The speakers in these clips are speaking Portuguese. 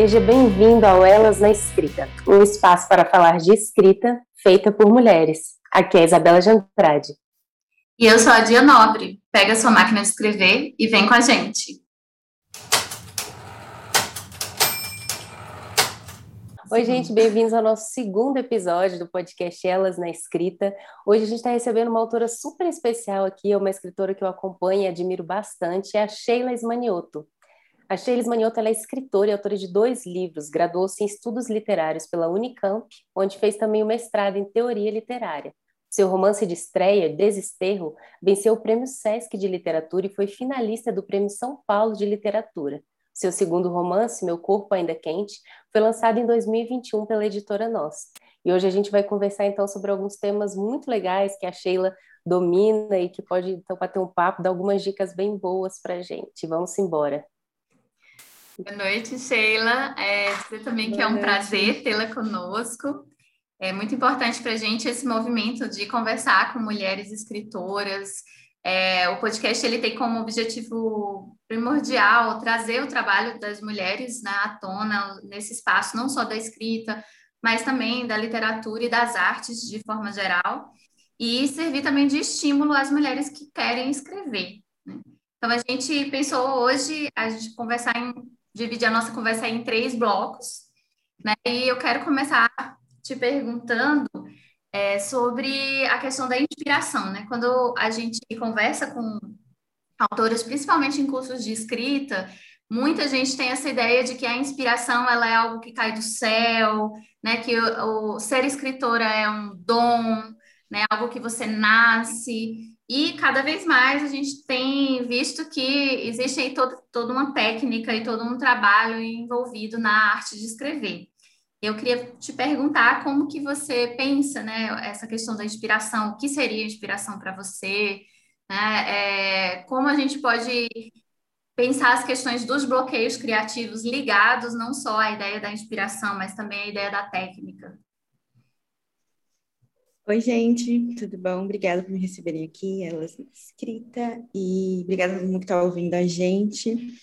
Seja bem-vindo ao Elas na Escrita, um espaço para falar de escrita feita por mulheres. Aqui é a Isabela de Andrade. E eu sou a Dia Nobre. Pega sua máquina de escrever e vem com a gente. Oi, gente, bem-vindos ao nosso segundo episódio do podcast Elas na Escrita. Hoje a gente está recebendo uma autora super especial aqui, uma escritora que eu acompanho e admiro bastante, é a Sheila Esmanioto. A Sheila Esmanioto é escritora e autora de dois livros, graduou-se em Estudos Literários pela Unicamp, onde fez também o mestrado em Teoria Literária. Seu romance de estreia, Desesterro, venceu o Prêmio Sesc de Literatura e foi finalista do Prêmio São Paulo de Literatura. Seu segundo romance, Meu Corpo Ainda Quente, foi lançado em 2021 pela editora Nós. E hoje a gente vai conversar então sobre alguns temas muito legais que a Sheila domina e que pode então bater um papo, dar algumas dicas bem boas para a gente. Vamos embora. Boa noite, Sheila. É, dizer também que é um prazer tê-la conosco. É muito importante para a gente esse movimento de conversar com mulheres escritoras, é, o podcast ele tem como objetivo primordial trazer o trabalho das mulheres né, à tona nesse espaço, não só da escrita, mas também da literatura e das artes de forma geral, e servir também de estímulo às mulheres que querem escrever. Né? Então, a gente pensou hoje a gente conversar em, dividir a nossa conversa em três blocos, né? E eu quero começar te perguntando é, sobre a questão da inspiração, né? Quando a gente conversa com autores, principalmente em cursos de escrita, muita gente tem essa ideia de que a inspiração ela é algo que cai do céu, né? Que o, o ser escritora é um dom, né? Algo que você nasce. E cada vez mais a gente tem visto que existe aí todo, toda uma técnica e todo um trabalho envolvido na arte de escrever. Eu queria te perguntar como que você pensa, né, essa questão da inspiração, o que seria inspiração para você, né, é, como a gente pode pensar as questões dos bloqueios criativos ligados não só à ideia da inspiração, mas também à ideia da técnica. Oi, gente, tudo bom? Obrigada por me receberem aqui, elas escrita, e obrigada a todo mundo que está ouvindo a gente.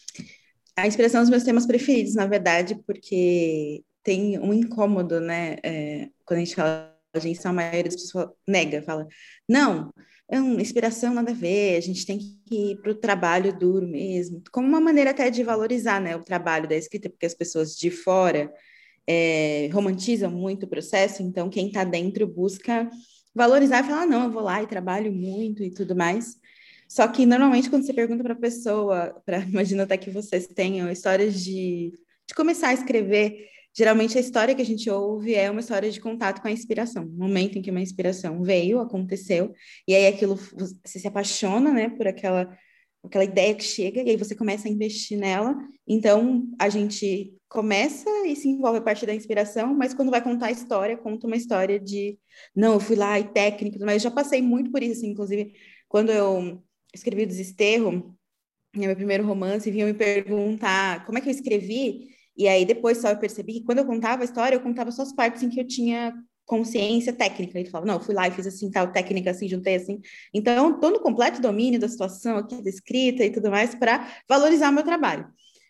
A inspiração é um dos meus temas preferidos, na verdade, porque tem um incômodo, né? É, quando a gente fala de inspiração, a maioria das pessoas nega, fala, não, uma inspiração nada a ver, a gente tem que ir para o trabalho duro mesmo, como uma maneira até de valorizar né, o trabalho da escrita, porque as pessoas de fora é, romantizam muito o processo, então quem está dentro busca valorizar e falar, não, eu vou lá e trabalho muito e tudo mais. Só que normalmente quando você pergunta para a pessoa, para imagina até que vocês tenham histórias de, de começar a escrever, geralmente a história que a gente ouve é uma história de contato com a inspiração, momento em que uma inspiração veio, aconteceu, e aí aquilo você se apaixona, né, por aquela aquela ideia que chega e aí você começa a investir nela. Então a gente começa e se envolve a partir da inspiração, mas quando vai contar a história, conta uma história de não, eu fui lá e técnico, mas já passei muito por isso, assim, inclusive quando eu escrevi o Desesterro, meu primeiro romance, vinham me perguntar como é que eu escrevi, e aí depois só eu percebi que quando eu contava a história, eu contava só as partes em que eu tinha consciência técnica. Ele falava, não, fui lá e fiz assim, tal técnica assim, juntei assim. Então, estou no completo domínio da situação aqui, da escrita e tudo mais, para valorizar o meu trabalho.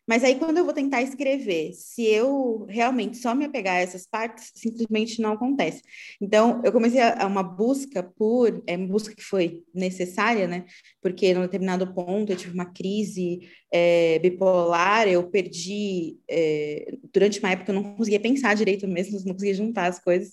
Mas aí, quando eu vou tentar escrever, se eu realmente só me apegar a essas partes, simplesmente não acontece. Então, eu comecei a, uma busca por, é busca que foi necessária, né? Porque num determinado ponto eu tive uma crise é, bipolar, eu perdi, é, durante uma época eu não conseguia pensar direito mesmo, não conseguia juntar as coisas.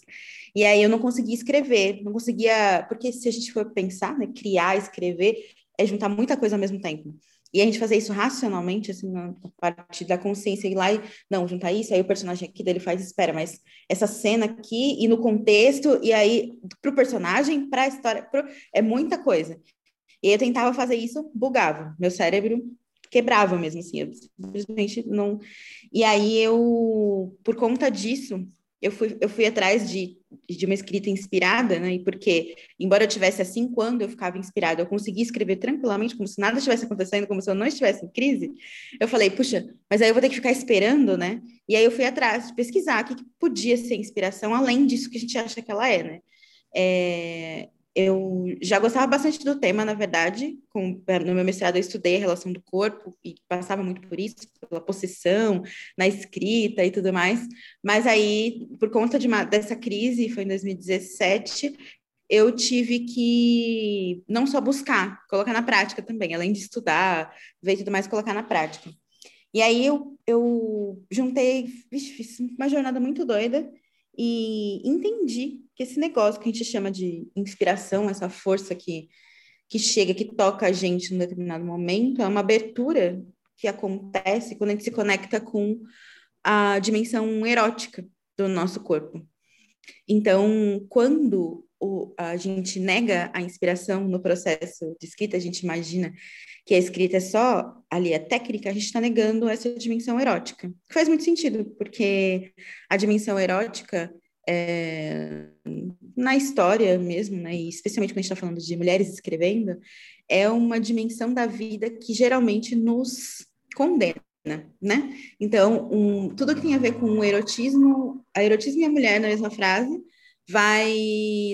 E aí eu não conseguia escrever, não conseguia, porque se a gente for pensar, né, criar, escrever, é juntar muita coisa ao mesmo tempo. E a gente fazer isso racionalmente, assim, na parte da consciência, ir lá e, não, juntar isso, aí o personagem aqui dele faz, espera, mas essa cena aqui, e no contexto, e aí, pro personagem, pra história, pro... é muita coisa. E eu tentava fazer isso, bugava. Meu cérebro quebrava mesmo, assim, eu simplesmente não... E aí eu, por conta disso, eu fui, eu fui atrás de, de uma escrita inspirada, né? Porque, embora eu tivesse assim, quando eu ficava inspirada, eu conseguia escrever tranquilamente, como se nada estivesse acontecendo, como se eu não estivesse em crise. Eu falei, puxa, mas aí eu vou ter que ficar esperando, né? E aí eu fui atrás de pesquisar o que, que podia ser inspiração, além disso que a gente acha que ela é, né? É, eu já gostava bastante do tema, na verdade. Com, no meu mestrado, eu estudei a relação do corpo e passava muito por isso, pela possessão, na escrita e tudo mais. Mas aí, por conta de uma, dessa crise, foi em 2017, eu tive que não só buscar, colocar na prática também, além de estudar, ver tudo mais, colocar na prática. E aí eu, eu juntei, vixe, fiz uma jornada muito doida e entendi que esse negócio que a gente chama de inspiração, essa força que, que chega, que toca a gente num determinado momento, é uma abertura que acontece quando a gente se conecta com a dimensão erótica do nosso corpo. Então, quando o, a gente nega a inspiração no processo de escrita, a gente imagina que a escrita é só ali a técnica, a gente está negando essa dimensão erótica. Que faz muito sentido, porque a dimensão erótica é, na história mesmo, né, e especialmente quando a gente está falando de mulheres escrevendo, é uma dimensão da vida que geralmente nos condena, né? Então, um, tudo que tem a ver com o erotismo, a erotismo e a mulher na mesma frase, vai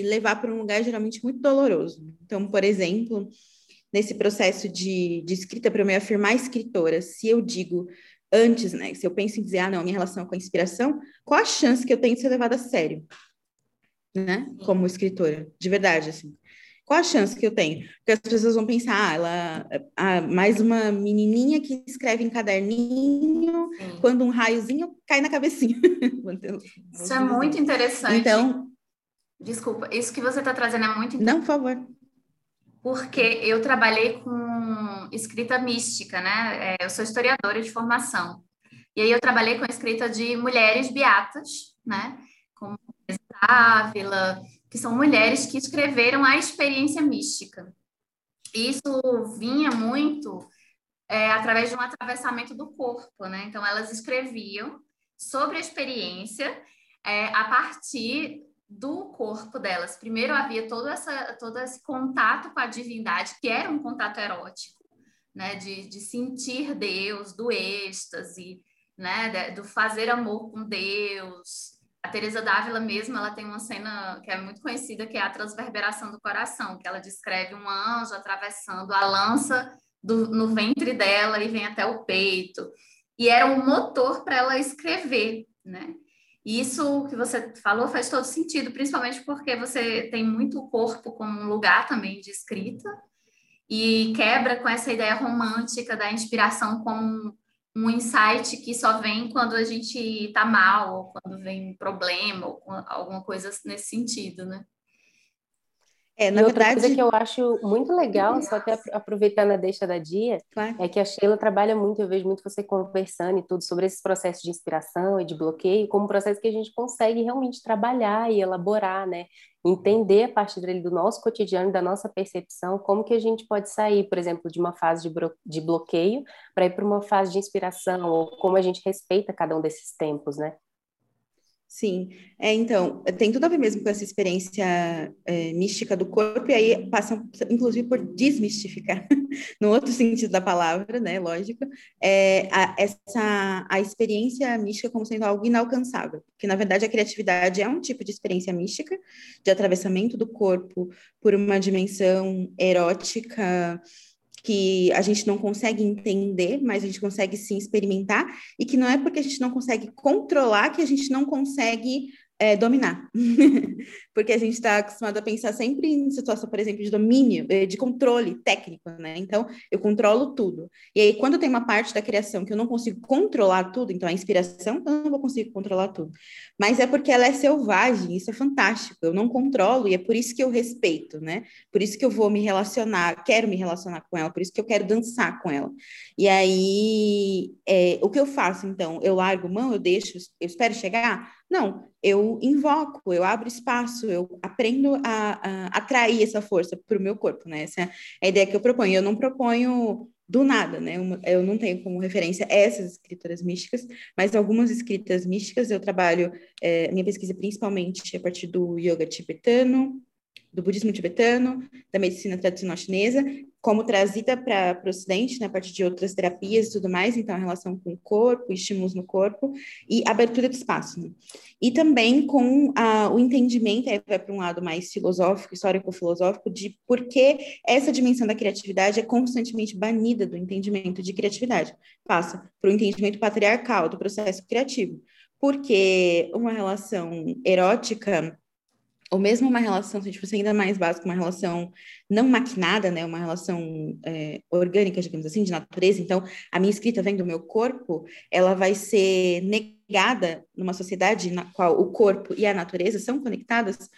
levar para um lugar geralmente muito doloroso. Então, por exemplo, nesse processo de, de escrita, para eu me afirmar escritora, se eu digo antes, né, se eu penso em dizer, ah, não, minha relação com a inspiração, qual a chance que eu tenho de ser levada a sério, né, como escritora, de verdade, assim. Qual a chance que eu tenho? Porque as pessoas vão pensar, ah, ela, ah, mais uma menininha que escreve em caderninho, Sim. quando um raiozinho cai na cabecinha. Isso é muito interessante. Então, Desculpa, isso que você está trazendo é muito Não, por favor. Porque eu trabalhei com escrita mística, né? É, eu sou historiadora de formação. E aí eu trabalhei com a escrita de mulheres beatas, né? Como Ávila, que são mulheres que escreveram a experiência mística. Isso vinha muito é, através de um atravessamento do corpo, né? Então elas escreviam sobre a experiência é, a partir do corpo delas. Primeiro havia todo, essa, todo esse contato com a divindade, que era um contato erótico, né? De, de sentir Deus, do êxtase, né? Do fazer amor com Deus. A Teresa Dávila mesmo, ela tem uma cena que é muito conhecida, que é a transverberação do coração, que ela descreve um anjo atravessando a lança do, no ventre dela e vem até o peito. E era um motor para ela escrever, né? E isso que você falou faz todo sentido, principalmente porque você tem muito o corpo como um lugar também de escrita e quebra com essa ideia romântica da inspiração como um insight que só vem quando a gente está mal, ou quando vem um problema, ou alguma coisa nesse sentido, né? É, na e outra verdade... coisa que eu acho muito legal, só até aproveitando a deixa da Dia, claro. é que a Sheila trabalha muito, eu vejo muito você conversando e tudo sobre esses processos de inspiração e de bloqueio, como um processo que a gente consegue realmente trabalhar e elaborar, né? Entender a partir dele do nosso cotidiano, da nossa percepção, como que a gente pode sair, por exemplo, de uma fase de, de bloqueio para ir para uma fase de inspiração, ou como a gente respeita cada um desses tempos, né? Sim, é, então, tem tudo a ver mesmo com essa experiência é, mística do corpo, e aí passam, inclusive, por desmistificar, no outro sentido da palavra, né, lógico, é, a, essa, a experiência mística como sendo algo inalcançável, que, na verdade, a criatividade é um tipo de experiência mística, de atravessamento do corpo por uma dimensão erótica, que a gente não consegue entender, mas a gente consegue sim experimentar, e que não é porque a gente não consegue controlar que a gente não consegue é, dominar. Porque a gente está acostumado a pensar sempre em situação, por exemplo, de domínio, eh, de controle técnico, né? Então, eu controlo tudo. E aí, quando tem uma parte da criação que eu não consigo controlar tudo, então a inspiração, eu não vou conseguir controlar tudo. Mas é porque ela é selvagem, isso é fantástico. Eu não controlo e é por isso que eu respeito, né? Por isso que eu vou me relacionar, quero me relacionar com ela, por isso que eu quero dançar com ela. E aí, é, o que eu faço, então? Eu largo mão, eu deixo, eu espero chegar? Não, eu invoco, eu abro espaço, eu aprendo a, a atrair essa força para o meu corpo, né? Essa é a ideia que eu proponho. Eu não proponho do nada, né? Eu não tenho como referência essas escritoras místicas, mas algumas escritas místicas eu trabalho, é, minha pesquisa principalmente a partir do yoga tibetano, do budismo tibetano, da medicina tradicional chinesa, como trazida para o Ocidente, né, a partir de outras terapias e tudo mais, então a relação com o corpo, estímulos no corpo e abertura do espaço. Né? E também com a, o entendimento, aí vai para um lado mais filosófico, histórico-filosófico, de por que essa dimensão da criatividade é constantemente banida do entendimento de criatividade. Passa para o entendimento patriarcal do processo criativo. Porque uma relação erótica ou mesmo uma relação, se a gente fosse ainda mais básica, uma relação não maquinada, né, uma relação é, orgânica, digamos assim, de natureza. Então, a minha escrita vem do meu corpo, ela vai ser negada numa sociedade na qual o corpo e a natureza são conectadas,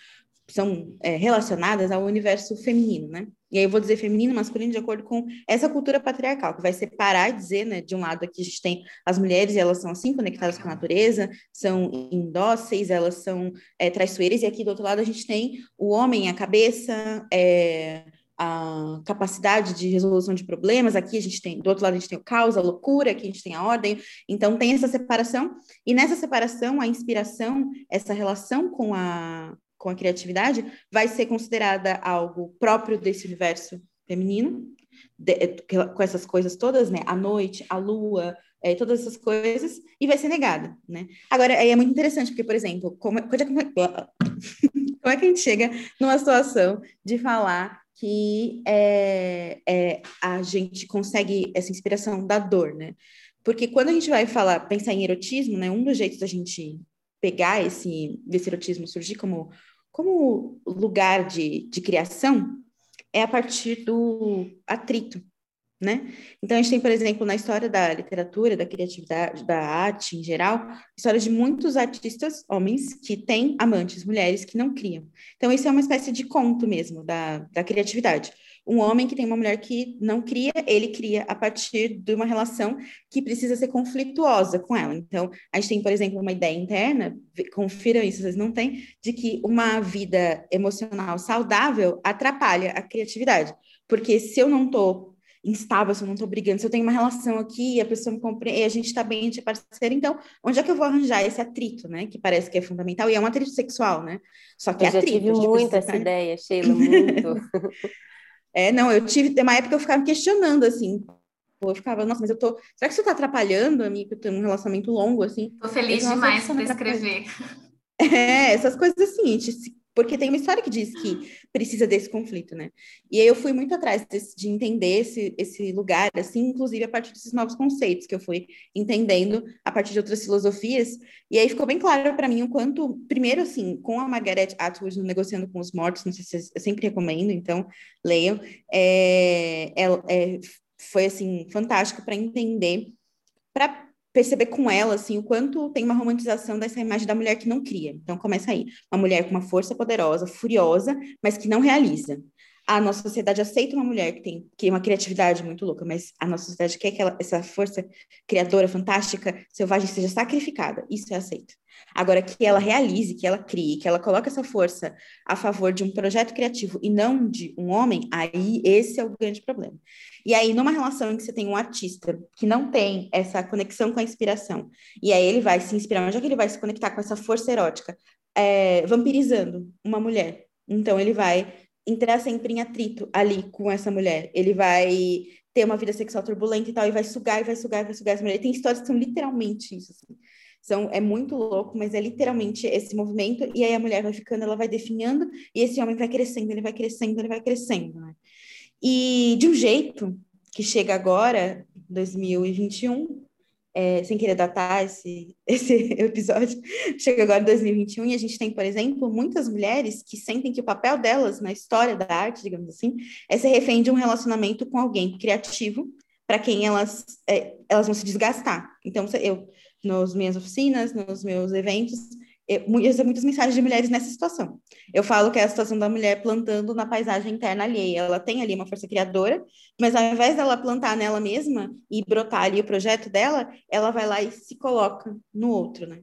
são é, relacionadas ao universo feminino, né? E aí eu vou dizer feminino, masculino, de acordo com essa cultura patriarcal, que vai separar e dizer, né, de um lado aqui a gente tem as mulheres, e elas são assim, conectadas com a natureza, são indóceis, elas são é, traiçoeiras, e aqui do outro lado a gente tem o homem, a cabeça, é, a capacidade de resolução de problemas, aqui a gente tem, do outro lado a gente tem o caos, a loucura, aqui a gente tem a ordem, então tem essa separação, e nessa separação, a inspiração, essa relação com a, com a criatividade, vai ser considerada algo próprio desse universo feminino, de, eh, com essas coisas todas, né? A noite, a lua, é, todas essas coisas, e vai ser negada, né? Agora, aí é muito interessante, porque, por exemplo, como, é, como, é, como é que a gente chega numa situação de falar que é, é, a gente consegue essa inspiração da dor, né? Porque quando a gente vai falar, pensar em erotismo, né? Um dos jeitos da gente pegar esse, desse erotismo surgir como como lugar de, de criação é a partir do atrito, né? Então, a gente tem, por exemplo, na história da literatura, da criatividade, da arte em geral, história de muitos artistas, homens, que têm amantes, mulheres que não criam. Então, isso é uma espécie de conto mesmo da, da criatividade um homem que tem uma mulher que não cria, ele cria a partir de uma relação que precisa ser conflituosa com ela. Então, a gente tem, por exemplo, uma ideia interna, confiram isso, vocês não têm, de que uma vida emocional saudável atrapalha a criatividade. Porque se eu não estou instável, se eu não estou brigando, se eu tenho uma relação aqui e a pessoa me compreende, a gente está bem de parceiro, então, onde é que eu vou arranjar esse atrito, né? Que parece que é fundamental, e é um atrito sexual, né? Só que eu é atrito. Eu tive muito essa ideia, Sheila, muito. É, não, eu tive, tem uma época que eu ficava questionando, assim, eu ficava, nossa, mas eu tô, será que isso tá atrapalhando a mim, que eu tenho um relacionamento longo, assim? Tô feliz demais por escrever. É, essas coisas assim, porque tem uma história que diz que precisa desse conflito, né? E aí eu fui muito atrás desse, de entender esse, esse lugar, assim, inclusive a partir desses novos conceitos que eu fui entendendo a partir de outras filosofias. E aí ficou bem claro para mim o quanto, primeiro, assim, com a Margaret Atwood no Negociando com os Mortos, não sei se eu sempre recomendo, então leiam, é, é, é foi, assim, fantástico para entender, para perceber com ela assim o quanto tem uma romantização dessa imagem da mulher que não cria. Então começa aí, uma mulher com uma força poderosa, furiosa, mas que não realiza. A nossa sociedade aceita uma mulher que tem que uma criatividade muito louca, mas a nossa sociedade quer que ela, essa força criadora fantástica, selvagem seja sacrificada. Isso é aceito. Agora, que ela realize, que ela crie, que ela coloque essa força a favor de um projeto criativo e não de um homem, aí esse é o grande problema. E aí, numa relação em que você tem um artista que não tem essa conexão com a inspiração, e aí ele vai se inspirar, onde é que ele vai se conectar com essa força erótica? É, vampirizando uma mulher. Então, ele vai entrar sempre em atrito ali com essa mulher. Ele vai ter uma vida sexual turbulenta e tal, e vai sugar, e vai sugar, e vai sugar essa mulher. Tem histórias que são literalmente isso, assim. São, é muito louco, mas é literalmente esse movimento, e aí a mulher vai ficando, ela vai definhando, e esse homem vai crescendo, ele vai crescendo, ele vai crescendo, né? E de um jeito que chega agora, 2021, é, sem querer datar esse, esse episódio, chega agora 2021 e a gente tem, por exemplo, muitas mulheres que sentem que o papel delas na história da arte, digamos assim, é ser refém de um relacionamento com alguém criativo, para quem elas, é, elas vão se desgastar. Então, eu nas minhas oficinas, nos meus eventos, eu, recebo muitas mensagens de mulheres nessa situação. Eu falo que é a situação da mulher plantando na paisagem interna alheia. Ela tem ali uma força criadora, mas ao invés dela plantar nela mesma e brotar ali o projeto dela, ela vai lá e se coloca no outro, né?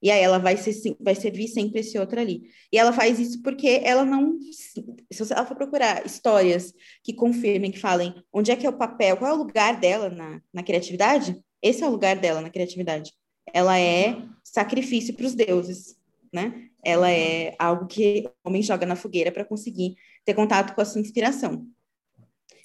E aí ela vai, ser, vai servir sempre esse outro ali. E ela faz isso porque ela não. Se ela for procurar histórias que confirmem, que falem onde é que é o papel, qual é o lugar dela na, na criatividade, esse é o lugar dela na criatividade. Ela é sacrifício para os deuses. né? Ela é algo que o homem joga na fogueira para conseguir ter contato com a sua inspiração.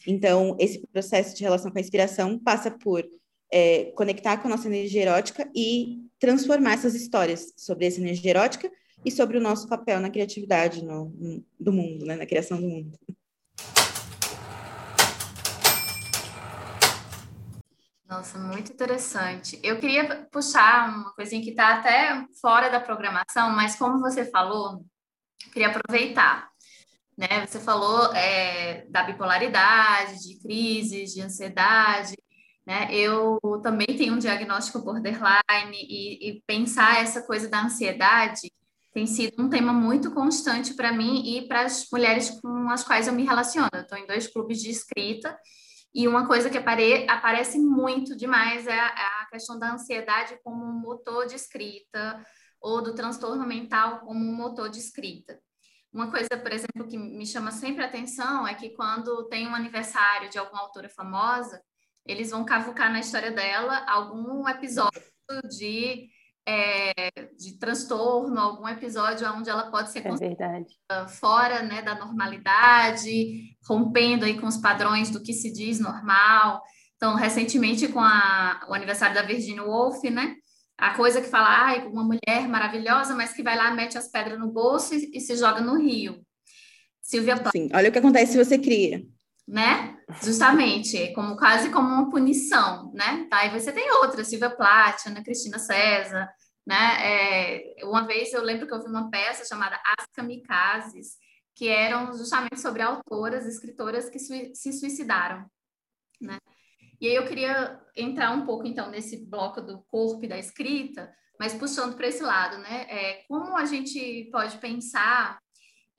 Então, esse processo de relação com a inspiração passa por é, conectar com a nossa energia erótica e transformar essas histórias sobre essa energia erótica e sobre o nosso papel na criatividade no, no, do mundo, né? na criação do mundo. Nossa, muito interessante. Eu queria puxar uma coisinha que está até fora da programação, mas como você falou, queria aproveitar. Né? Você falou é, da bipolaridade, de crises, de ansiedade. Né? Eu também tenho um diagnóstico borderline e, e pensar essa coisa da ansiedade tem sido um tema muito constante para mim e para as mulheres com as quais eu me relaciono. Eu estou em dois clubes de escrita e uma coisa que apare, aparece muito demais é a, é a questão da ansiedade como um motor de escrita ou do transtorno mental como um motor de escrita. Uma coisa, por exemplo, que me chama sempre atenção é que quando tem um aniversário de alguma autora famosa, eles vão cavucar na história dela algum episódio de, é, de transtorno, algum episódio onde ela pode ser é fora né, da normalidade, rompendo aí com os padrões do que se diz normal. Então, recentemente, com a, o aniversário da Virginia Woolf, né? A coisa que fala, ai, uma mulher maravilhosa, mas que vai lá, mete as pedras no bolso e, e se joga no rio. Silvia Plath. Sim, olha o que acontece se você cria. Né? Justamente, como quase como uma punição, né? Tá, e você tem outras, Silvia Plath, Ana Cristina César, né? É, uma vez eu lembro que eu vi uma peça chamada As Kamikazes, que eram justamente sobre autoras, escritoras que se suicidaram, né? E aí eu queria entrar um pouco, então, nesse bloco do corpo e da escrita, mas puxando para esse lado, né? É, como a gente pode pensar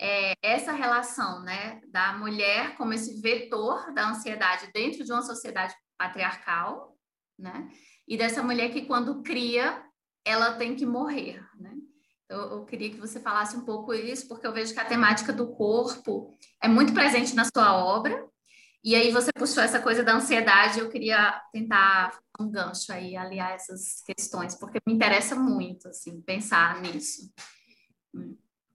é, essa relação, né, da mulher como esse vetor da ansiedade dentro de uma sociedade patriarcal, né? E dessa mulher que quando cria, ela tem que morrer, né? Eu, eu, queria que você falasse um pouco isso, porque eu vejo que a temática do corpo é muito presente na sua obra, e aí você puxou essa coisa da ansiedade, eu queria tentar um gancho aí, aliar essas questões, porque me interessa muito, assim, pensar nisso.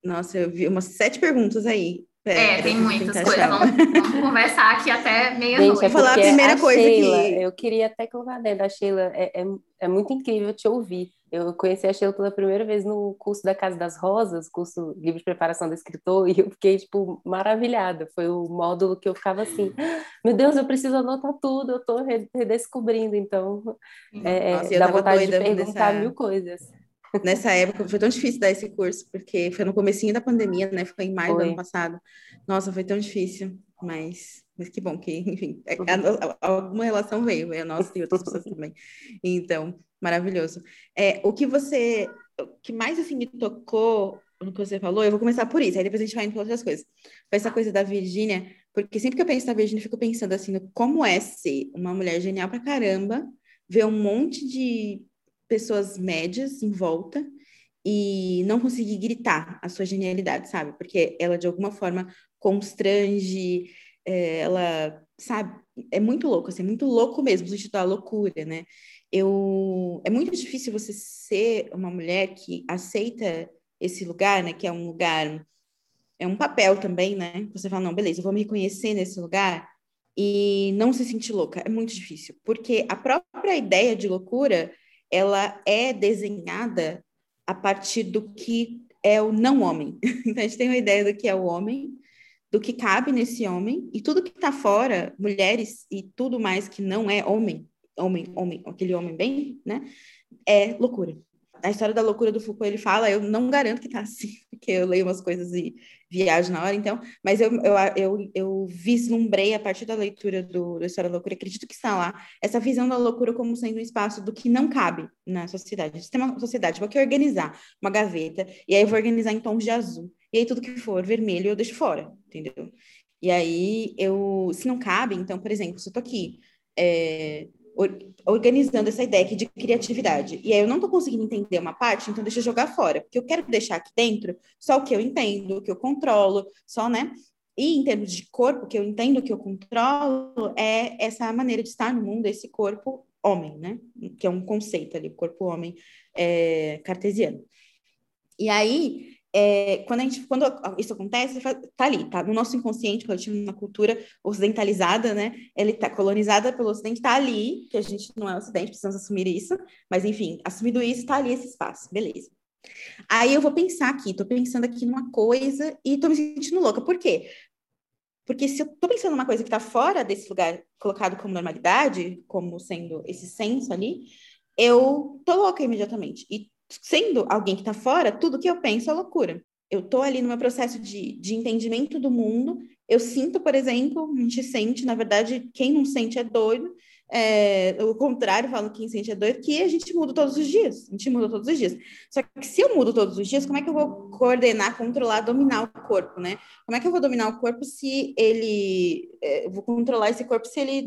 Nossa, eu vi umas sete perguntas aí. Pera, é, tem muitas coisas. Vamos, vamos, conversar aqui até meia-noite. É falar a primeira a coisa Sheila, que... Eu queria até colocar dentro da Sheila, é, é, é muito incrível te ouvir. Eu conheci a Sheila pela primeira vez no curso da Casa das Rosas, curso livre de preparação do escritor, e eu fiquei, tipo, maravilhada. Foi o módulo que eu ficava assim, meu Deus, eu preciso anotar tudo, eu tô redescobrindo, então é, Nossa, dá vontade de perguntar nessa... mil coisas. Nessa época foi tão difícil dar esse curso, porque foi no comecinho da pandemia, né? Foi em maio foi. do ano passado. Nossa, foi tão difícil, mas, mas que bom que, enfim, é, alguma relação veio, é a nossa e outras pessoas também. Então, maravilhoso. É, o que você, o que mais assim me tocou no que você falou, eu vou começar por isso, aí depois a gente vai indo para outras coisas. Foi essa coisa da Virgínia, porque sempre que eu penso na Virgínia, eu fico pensando assim, como é ser uma mulher genial pra caramba, ver um monte de pessoas médias em volta e não conseguir gritar a sua genialidade, sabe? Porque ela de alguma forma constrange, é, ela, sabe? É muito louco, assim, é muito louco mesmo, no sentido da loucura, né? Eu, é muito difícil você ser uma mulher que aceita esse lugar, né? Que é um lugar, é um papel também, né? Você fala, não, beleza, eu vou me reconhecer nesse lugar e não se sentir louca. É muito difícil, porque a própria ideia de loucura, ela é desenhada a partir do que é o não homem. Então a gente tem uma ideia do que é o homem, do que cabe nesse homem, e tudo que está fora, mulheres e tudo mais que não é homem, homem, homem, aquele homem bem, né? É loucura. A história da loucura do Foucault, ele fala, eu não garanto que tá assim, porque eu leio umas coisas e viajo na hora, então, mas eu, eu, eu, eu vislumbrei a partir da leitura do, da história da loucura, acredito que está lá, essa visão da loucura como sendo um espaço do que não cabe na sociedade. Se tem uma sociedade, vou aqui organizar uma gaveta, e aí eu vou organizar em tons de azul, e aí tudo que for vermelho eu deixo fora, entendeu? E aí eu, se não cabe, então, por exemplo, se eu tô aqui, é, organizando essa ideia aqui de criatividade. E aí eu não estou conseguindo entender uma parte, então deixa eu jogar fora, porque eu quero deixar aqui dentro só o que eu entendo, o que eu controlo, só, né? E em termos de corpo, que eu entendo que eu controlo é essa maneira de estar no mundo, esse corpo homem, né? Que é um conceito ali, corpo homem é, cartesiano. E aí, é, quando, a gente, quando isso acontece, tá ali, tá no nosso inconsciente coletivo, na cultura ocidentalizada, né? Ele tá colonizada pelo Ocidente, tá ali, que a gente não é Ocidente, precisamos assumir isso, mas enfim, assumido isso, tá ali esse espaço, beleza. Aí eu vou pensar aqui, tô pensando aqui numa coisa e tô me sentindo louca. Por quê? Porque se eu tô pensando numa coisa que tá fora desse lugar colocado como normalidade, como sendo esse senso ali, eu tô louca imediatamente. E sendo alguém que tá fora, tudo que eu penso é loucura. Eu tô ali no meu processo de, de entendimento do mundo. Eu sinto, por exemplo, a gente sente, na verdade, quem não sente é doido é, o contrário, falo que incêndio é doido, que a gente muda todos os dias. A gente muda todos os dias. Só que se eu mudo todos os dias, como é que eu vou coordenar, controlar, dominar o corpo, né? Como é que eu vou dominar o corpo se ele. É, vou controlar esse corpo se ele,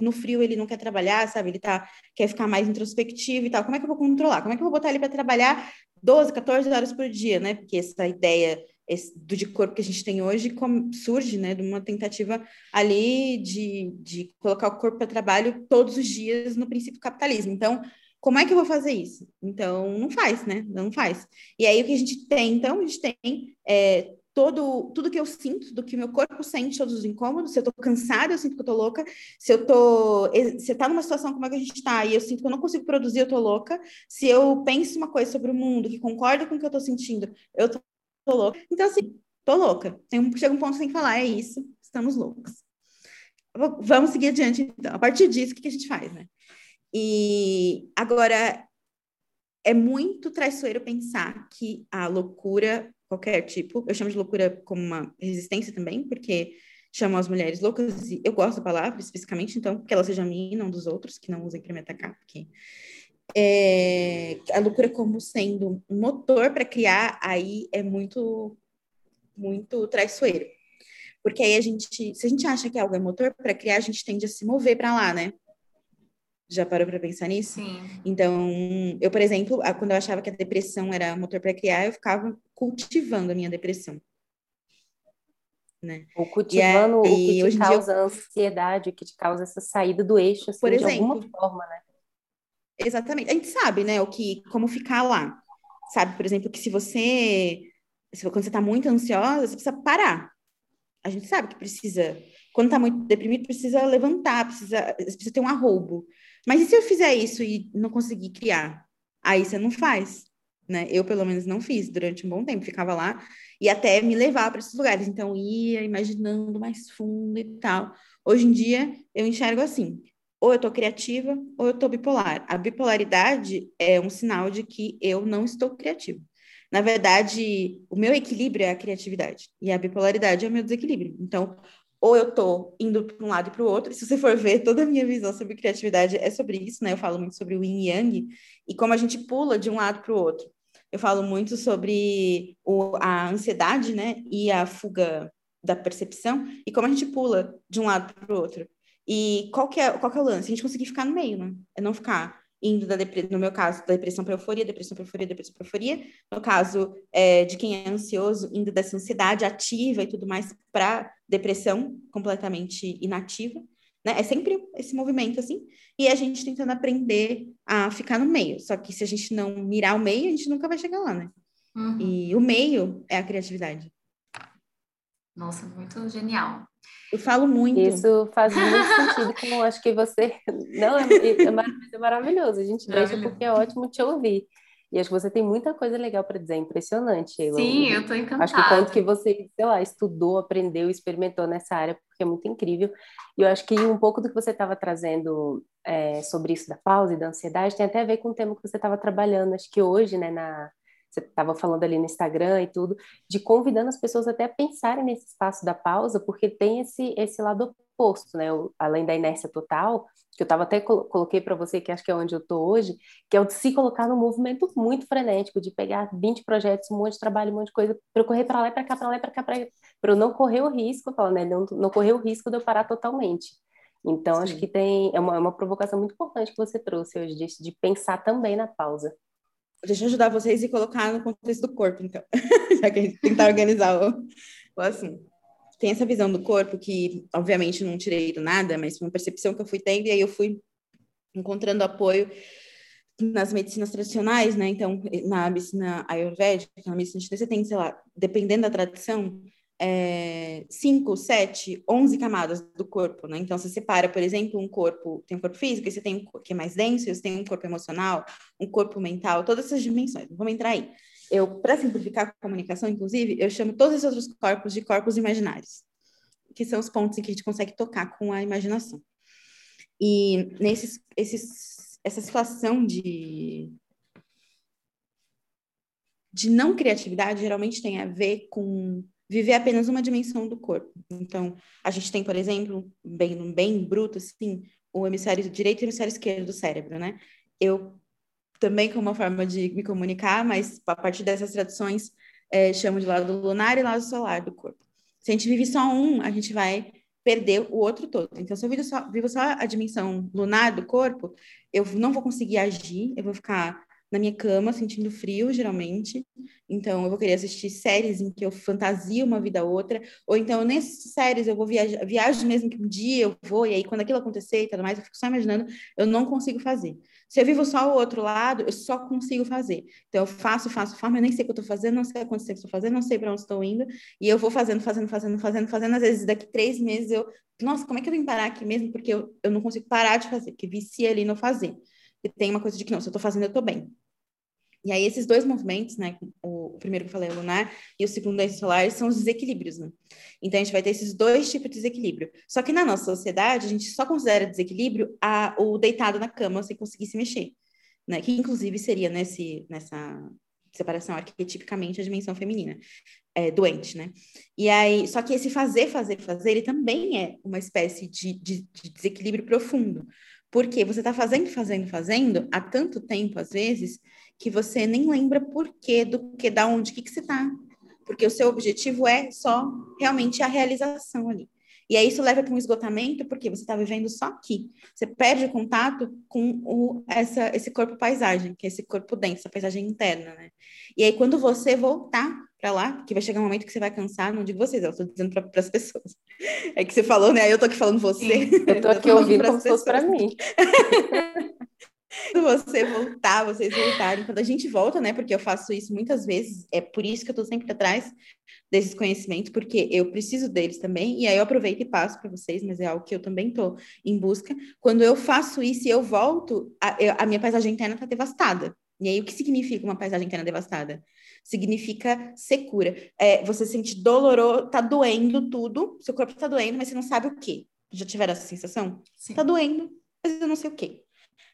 no frio, ele não quer trabalhar, sabe? Ele tá, quer ficar mais introspectivo e tal. Como é que eu vou controlar? Como é que eu vou botar ele para trabalhar 12, 14 horas por dia, né? Porque essa ideia esse, do de corpo que a gente tem hoje surge né, de uma tentativa ali de, de colocar o corpo para trabalho todos os dias no princípio capitalismo. Então, como é que eu vou fazer isso? Então, não faz, né? Não faz. E aí, o que a gente tem, então, a gente tem é, todo, tudo que eu sinto, do que meu corpo sente, todos os incômodos. Se eu tô cansada, eu sinto que eu tô louca. Se eu tô. Se tá numa situação como é que a gente tá e eu sinto que eu não consigo produzir, eu tô louca. Se eu penso uma coisa sobre o mundo que concorda com o que eu tô sentindo, eu tô tô louca. Então, assim, tô louca. Tem um, chega um ponto sem falar, é isso, estamos loucos. Vamos seguir adiante, então. A partir disso, o que, que a gente faz, né? E agora, é muito traiçoeiro pensar que a loucura, qualquer tipo, eu chamo de loucura como uma resistência também, porque chamam as mulheres loucas, e eu gosto da palavra especificamente, então, que ela seja minha e não dos outros, que não usem para me atacar, porque é, a loucura como sendo um motor para criar, aí é muito, muito traiçoeiro. Porque aí a gente, se a gente acha que algo é motor para criar, a gente tende a se mover para lá, né? Já parou para pensar nisso? Sim. Então, eu, por exemplo, quando eu achava que a depressão era motor para criar, eu ficava cultivando a minha depressão. Né? Ou cultivando aí, o que te causa dia... ansiedade, o que te causa essa saída do eixo, assim, por exemplo, de alguma forma, né? Exatamente. A gente sabe, né, o que, como ficar lá. Sabe, por exemplo, que se você, se, quando você está muito ansiosa, você precisa parar. A gente sabe que precisa, quando está muito deprimido, precisa levantar, precisa, precisa ter um arrobo. Mas e se eu fizer isso e não conseguir criar? Aí você não faz, né? Eu, pelo menos, não fiz durante um bom tempo. Ficava lá e até me levar para esses lugares. Então, ia imaginando mais fundo e tal. Hoje em dia, eu enxergo assim ou eu estou criativa ou eu estou bipolar. A bipolaridade é um sinal de que eu não estou criativa. Na verdade, o meu equilíbrio é a criatividade e a bipolaridade é o meu desequilíbrio. Então, ou eu estou indo para um lado e para o outro. Se você for ver, toda a minha visão sobre criatividade é sobre isso, né? Eu falo muito sobre o yin e yang e como a gente pula de um lado para o outro. Eu falo muito sobre o, a ansiedade, né? E a fuga da percepção e como a gente pula de um lado para o outro. E qual que, é, qual que é o lance? A gente conseguir ficar no meio, né? É não ficar indo, da no meu caso, da depressão para euforia, depressão para euforia, depressão para euforia. No caso é, de quem é ansioso, indo dessa ansiedade ativa e tudo mais para depressão completamente inativa. Né? É sempre esse movimento assim. E a gente tentando aprender a ficar no meio. Só que se a gente não mirar o meio, a gente nunca vai chegar lá, né? Uhum. E o meio é a criatividade. Nossa, muito genial. Eu falo muito. Isso faz muito sentido, como acho que você. Não, é, é, é maravilhoso. A gente deixa porque é ótimo te ouvir. E acho que você tem muita coisa legal para dizer, impressionante. Sim, eu estou encantada. Acho que o quanto que você, sei lá, estudou, aprendeu, experimentou nessa área, porque é muito incrível. E eu acho que um pouco do que você estava trazendo é, sobre isso da pausa e da ansiedade tem até a ver com o tema que você estava trabalhando. Acho que hoje, né, na, você estava falando ali no Instagram e tudo, de convidando as pessoas até a pensarem nesse espaço da pausa, porque tem esse, esse lado oposto, né? O, além da inércia total, que eu estava até coloquei para você, que acho que é onde eu estou hoje, que é o de se colocar num movimento muito frenético, de pegar 20 projetos, um monte de trabalho, um monte de coisa, para eu correr para lá e para cá, para lá e para cá, para eu não correr o risco, falo, né? Não, não correr o risco de eu parar totalmente. Então, Sim. acho que tem é uma, é uma provocação muito importante que você trouxe hoje, de, de pensar também na pausa. Deixa eu ajudar vocês e colocar no contexto do corpo, então. Já que a gente tentar organizar o, o assim. Tem essa visão do corpo que, obviamente, não tirei do nada, mas uma percepção que eu fui tendo, e aí eu fui encontrando apoio nas medicinas tradicionais, né? Então, na medicina ayurvédica, na medicina chinesa, tem, sei lá, dependendo da tradição, é, 5, 7, 11 camadas do corpo, né? Então, você separa, por exemplo, um corpo, tem um corpo físico, e você tem um corpo que é mais denso, você tem um corpo emocional, um corpo mental, todas essas dimensões. Vamos entrar aí. Eu, para simplificar a comunicação, inclusive, eu chamo todos esses outros corpos de corpos imaginários, que são os pontos em que a gente consegue tocar com a imaginação. E nesses, esses, essa situação de, de não criatividade geralmente tem a ver com viver apenas uma dimensão do corpo. Então, a gente tem, por exemplo, bem, bem bruto, assim, o hemisfério direito e o hemisfério esquerdo do cérebro, né? Eu também como uma forma de me comunicar, mas a partir dessas traduções é, chamo de lado lunar e lado solar do corpo. Se a gente vive só um, a gente vai perder o outro todo. Então, se eu vivo só, vivo só a dimensão lunar do corpo, eu não vou conseguir agir, eu vou ficar na minha cama, sentindo frio, geralmente. Então, eu vou querer assistir séries em que eu fantasio uma vida a outra, ou então, nessas séries, eu vou viajar, viajo mesmo que um dia eu vou, e aí, quando aquilo acontecer e tudo mais, eu fico só imaginando, eu não consigo fazer. Se eu vivo só o outro lado, eu só consigo fazer. Então, eu faço, faço, faço, eu nem sei o que eu estou fazendo, não sei quanto tempo estou fazendo, não sei para onde estou indo, e eu vou fazendo, fazendo, fazendo, fazendo, fazendo. Às vezes, daqui três meses, eu, nossa, como é que eu que parar aqui mesmo? Porque eu, eu não consigo parar de fazer, porque vicia ali no fazer. Tem uma coisa de que, não, se eu estou fazendo, eu estou bem. E aí, esses dois movimentos, né? O, o primeiro que eu falei, o lunar, e o segundo, o solar, são os desequilíbrios, né? Então, a gente vai ter esses dois tipos de desequilíbrio. Só que na nossa sociedade, a gente só considera desequilíbrio a, o deitado na cama sem conseguir se mexer né? Que inclusive seria nesse, nessa separação arquetipicamente a dimensão feminina, é, doente, né? E aí, só que esse fazer, fazer, fazer, ele também é uma espécie de, de, de desequilíbrio profundo, porque você está fazendo, fazendo, fazendo há tanto tempo, às vezes, que você nem lembra por quê, do que, da onde, o que, que você está. Porque o seu objetivo é só realmente a realização ali. E aí isso leva para um esgotamento, porque você está vivendo só aqui. Você perde o contato com o, essa, esse corpo paisagem, que é esse corpo denso, essa paisagem interna, né? E aí quando você voltar para lá, que vai chegar um momento que você vai cansar, não digo vocês, eu estou dizendo para as pessoas. É que você falou, né? Eu estou aqui falando você. Sim, eu estou aqui ouvindo como se fosse para mim. você voltar, vocês voltarem. Quando a gente volta, né? Porque eu faço isso muitas vezes, é por isso que eu estou sempre atrás desses conhecimentos, porque eu preciso deles também, e aí eu aproveito e passo para vocês, mas é algo que eu também estou em busca. Quando eu faço isso e eu volto, a, a minha paisagem interna está devastada. E aí, o que significa uma paisagem interna devastada? Significa secura. É, você sente doloroso, tá doendo tudo, seu corpo está doendo, mas você não sabe o quê. Já tiveram essa sensação? Sim. Tá doendo, mas eu não sei o quê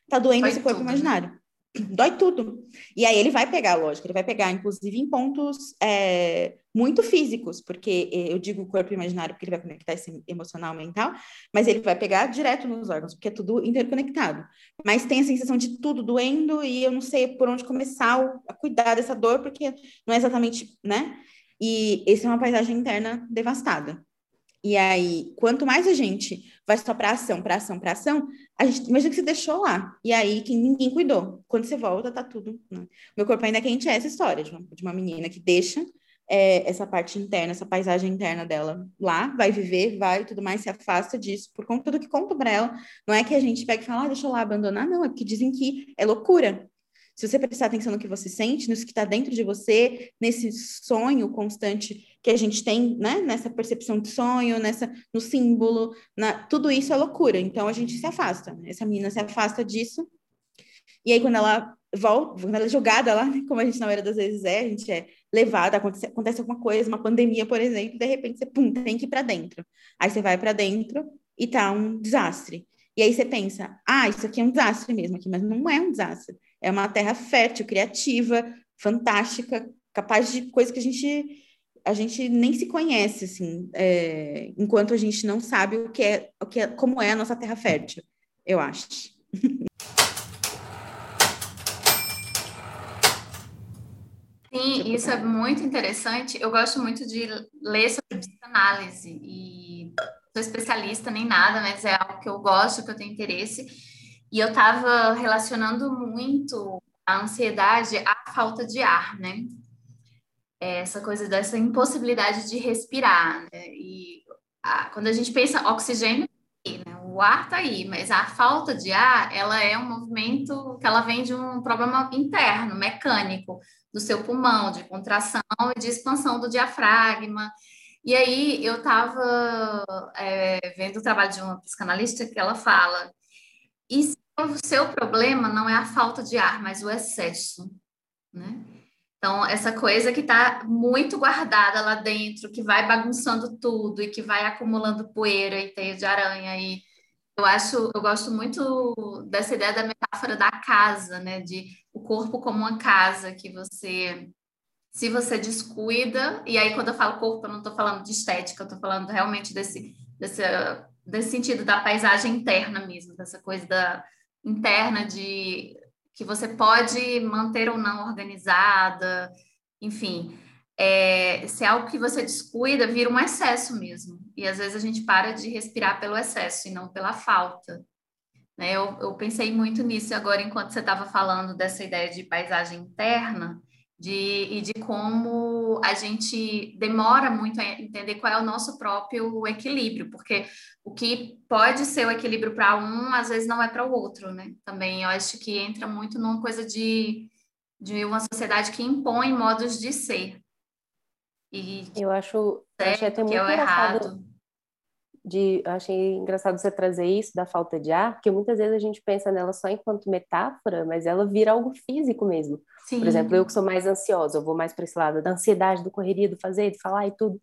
tá doendo esse corpo tudo. Né? Dói tudo. E aí ele vai pegar, lógico, ele vai pegar, inclusive, em pontos é, muito físicos, porque eu digo corpo imaginário porque ele vai conectar esse emocional, mental, mas ele vai pegar direto nos órgãos, porque é tudo interconectado. Mas tem a sensação de tudo doendo e eu não sei por onde começar a cuidar dessa dor, porque não é exatamente, né? E essa é uma paisagem interna devastada. E aí, quanto mais a gente vai só para ação, para ação, para ação, a gente imagina que você deixou lá. E aí que ninguém cuidou. Quando você volta, tá tudo. Né? Meu corpo ainda é quente é essa história de uma, de uma menina que deixa é, essa parte interna, essa paisagem interna dela lá, vai viver, vai tudo mais, se afasta disso por conta do que conta para ela. Não é que a gente pega e fala, ah, deixa eu lá abandonar, não, é porque dizem que é loucura. Se você prestar atenção no que você sente, no que está dentro de você, nesse sonho constante que a gente tem, né? Nessa percepção de sonho, nessa, no símbolo, na, tudo isso é loucura. Então a gente se afasta. Né? Essa menina se afasta disso. E aí quando ela volta, quando ela é jogada lá, como a gente na maioria das vezes é, a gente é levada, acontece, acontece alguma coisa, uma pandemia, por exemplo, de repente você pum, tem que ir para dentro. Aí você vai para dentro e tá um desastre. E aí você pensa, ah, isso aqui é um desastre mesmo aqui, mas não é um desastre. É uma terra fértil, criativa, fantástica, capaz de coisa que a gente a gente nem se conhece assim, é, enquanto a gente não sabe o que é, o que é, como é a nossa terra fértil, eu acho. Sim, isso é muito interessante. Eu gosto muito de ler sobre psicanálise e sou especialista nem nada, mas é algo que eu gosto, que eu tenho interesse. E eu estava relacionando muito a ansiedade à falta de ar, né? É essa coisa dessa impossibilidade de respirar. Né? E a, quando a gente pensa oxigênio, né? o ar tá aí, mas a falta de ar, ela é um movimento que ela vem de um problema interno, mecânico, do seu pulmão, de contração e de expansão do diafragma. E aí eu estava é, vendo o trabalho de uma psicanalista que ela fala, e se o seu problema não é a falta de ar, mas o excesso, né? Então, essa coisa que está muito guardada lá dentro, que vai bagunçando tudo e que vai acumulando poeira e teia de aranha. E eu acho, eu gosto muito dessa ideia da metáfora da casa, né? De o corpo como uma casa que você, se você descuida, e aí quando eu falo corpo, eu não estou falando de estética, eu estou falando realmente desse, desse, desse sentido da paisagem interna mesmo, dessa coisa da interna de que você pode manter ou não organizada, enfim. É, se é algo que você descuida, vira um excesso mesmo. E às vezes a gente para de respirar pelo excesso e não pela falta. Né? Eu, eu pensei muito nisso agora enquanto você estava falando dessa ideia de paisagem interna de, e de como a gente demora muito a entender qual é o nosso próprio equilíbrio, porque o que pode ser o equilíbrio para um, às vezes não é para o outro, né? Também eu acho que entra muito numa coisa de, de uma sociedade que impõe modos de ser. E eu acho, achei até muito é errado. De, eu achei engraçado você trazer isso da falta de ar, porque muitas vezes a gente pensa nela só enquanto metáfora, mas ela vira algo físico mesmo. Sim. Por exemplo, eu que sou mais ansiosa, eu vou mais para esse lado da ansiedade, do correria, do fazer, de falar e tudo.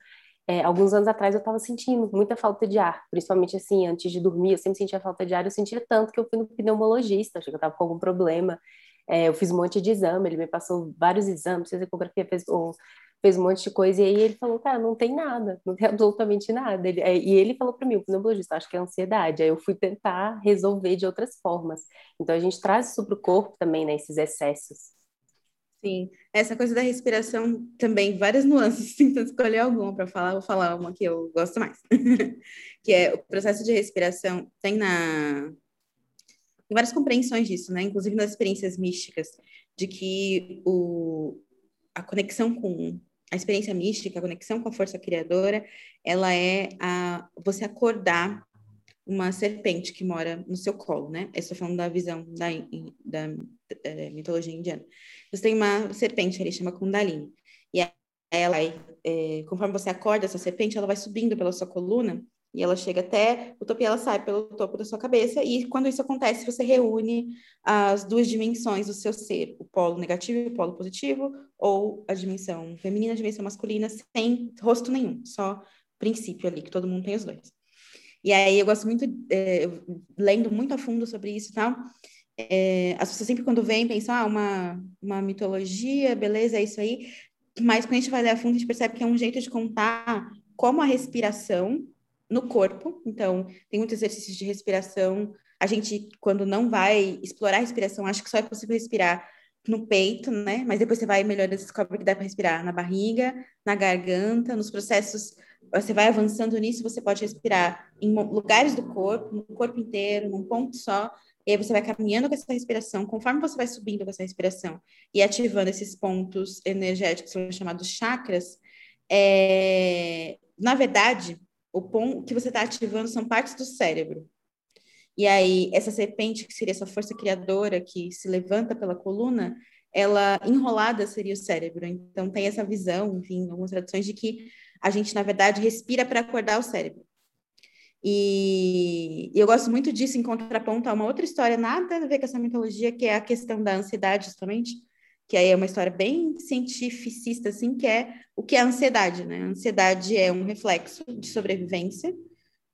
É, alguns anos atrás eu estava sentindo muita falta de ar, principalmente assim, antes de dormir, eu sempre sentia falta de ar, eu sentia tanto que eu fui no pneumologista, achei que eu estava com algum problema. É, eu fiz um monte de exame, ele me passou vários exames, fez ecografia, fez, ou, fez um monte de coisa, e aí ele falou, cara, não tem nada, não tem absolutamente nada. Ele, é, e ele falou para mim, o pneumologista, acho que é ansiedade. Aí eu fui tentar resolver de outras formas. Então a gente traz isso para o corpo também, né, esses excessos. Sim, essa coisa da respiração também, várias nuances, tentando escolher alguma para falar, vou falar uma que eu gosto mais. que é o processo de respiração, tem na tem várias compreensões disso, né? Inclusive nas experiências místicas, de que o, a conexão com a experiência mística, a conexão com a força criadora, ela é a você acordar uma serpente que mora no seu colo, né? Estou falando da visão da, da, da, da mitologia indiana. Você tem uma serpente ali, chama Kundalini. E ela, é, conforme você acorda essa serpente, ela vai subindo pela sua coluna e ela chega até o topo e ela sai pelo topo da sua cabeça. E quando isso acontece, você reúne as duas dimensões do seu ser, o polo negativo e o polo positivo, ou a dimensão feminina, a dimensão masculina, sem rosto nenhum, só princípio ali, que todo mundo tem os dois. E aí eu gosto muito, é, lendo muito a fundo sobre isso e tal, é, as pessoas sempre quando vêm pensam, ah, uma, uma mitologia, beleza, é isso aí, mas quando a gente vai ler a fundo, a gente percebe que é um jeito de contar como a respiração no corpo, então tem muitos exercícios de respiração, a gente, quando não vai explorar a respiração, acha que só é possível respirar no peito, né? Mas depois você vai melhorando, descobre que dá para respirar na barriga, na garganta, nos processos você vai avançando nisso, você pode respirar em lugares do corpo, no corpo inteiro, num ponto só, e aí você vai caminhando com essa respiração, conforme você vai subindo com essa respiração e ativando esses pontos energéticos, são chamados chakras, é... na verdade, o ponto que você está ativando são partes do cérebro. E aí, essa serpente, que seria essa força criadora que se levanta pela coluna, ela enrolada seria o cérebro. Então, tem essa visão, enfim, algumas traduções de que a gente, na verdade, respira para acordar o cérebro. E, eu gosto muito disso em contraponto a uma outra história, nada a ver com essa mitologia, que é a questão da ansiedade, justamente, que aí é uma história bem cientificista, assim, que é o que é a ansiedade, né? A ansiedade é um reflexo de sobrevivência.